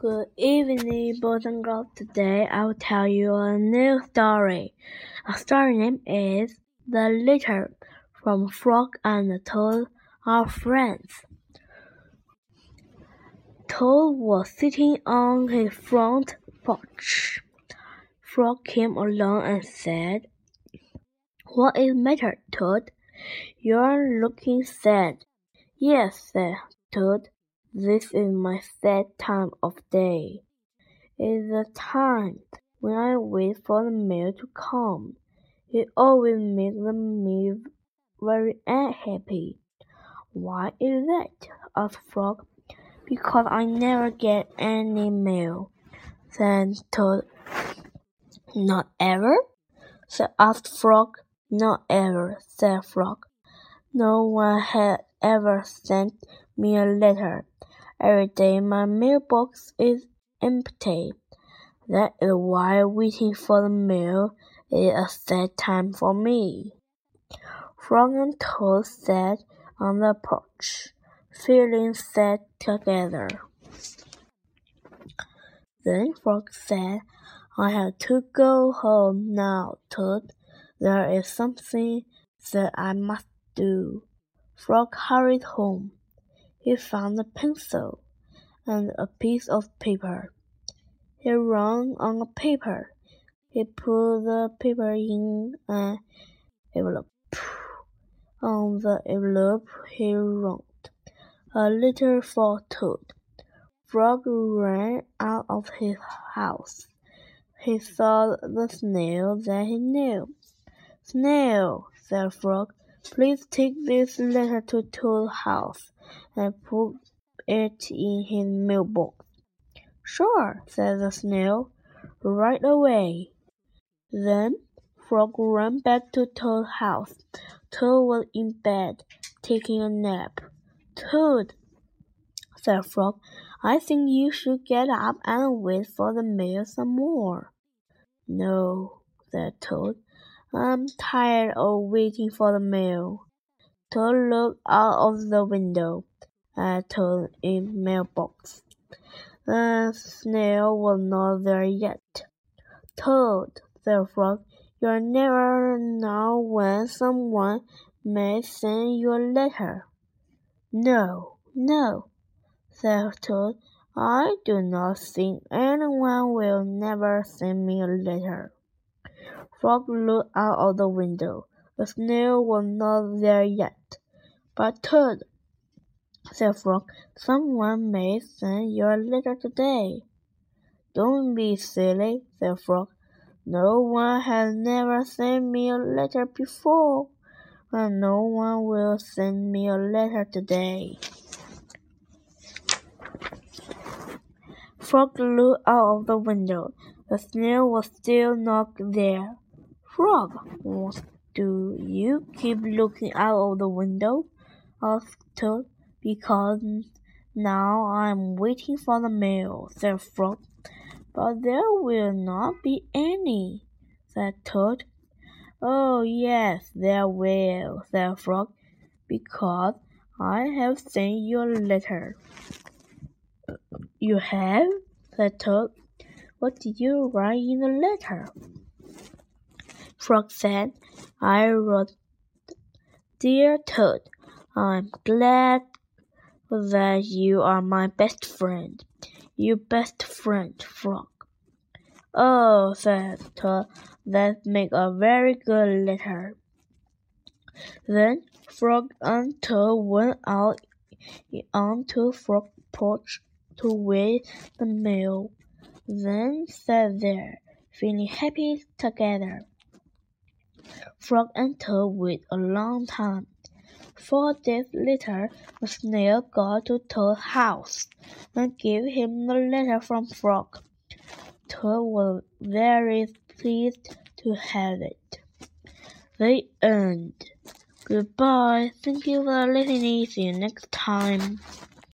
Good evening, boys and girls. Today I will tell you a new story. Our story name is The Letter from Frog and Toad Are Friends. Toad was sitting on his front porch. Frog came along and said, What is the matter, Toad? You're looking sad. Yes, said Toad. This is my sad time of day. It's the time when I wait for the mail to come. It always makes me very unhappy. Why is that? asked Frog. Because I never get any mail, said Toad. Not ever? said asked Frog. Not ever, said Frog. No one had ever sent me a letter. Every day my mailbox is empty. That is why waiting for the mail is a sad time for me. Frog and Toad sat on the porch, feeling sad together. Then Frog said, I have to go home now, Toad. There is something that I must do. Frog hurried home. He found a pencil and a piece of paper. He wrote on the paper. He put the paper in an envelope. On the envelope he wrote, A letter for Toad. Frog ran out of his house. He saw the snail that he knew. Snail, said Frog, please take this letter to Toad's house and put it in his mailbox. Sure, said the snail, right away. Then Frog ran back to Toad's house. Toad was in bed, taking a nap. Toad, said Frog, I think you should get up and wait for the mail some more. No, said Toad. I'm tired of waiting for the mail. Toad looked out of the window uh, at Toad in mailbox. The snail was not there yet. Toad, said Frog, you never know when someone may send you a letter. No, no, said Toad. I do not think anyone will never send me a letter. Frog looked out of the window. The snail was not there yet. But Toad, said Frog, someone may send you a letter today. Don't be silly, said Frog. No one has never sent me a letter before, and no one will send me a letter today. Frog looked out of the window. The snail was still not there. Frog, do you keep looking out of the window? asked Toad. Because now I'm waiting for the mail, said Frog. But there will not be any, said Toad. Oh, yes, there will, said Frog, because I have sent you a letter. You have? said Toad. What did you write in the letter? Frog said, I wrote, Dear Toad, I'm glad that you are my best friend. You best friend, Frog. Oh, said Toad, that make a very good letter. Then Frog and Toad went out onto Frog porch to wait the mail, then sat there, feeling happy together. Frog and Toad waited a long time. Four days later, the snail got to Toad's house and gave him the letter from Frog. Toad was very pleased to have it. The end. Goodbye. Thank you for listening. See you next time.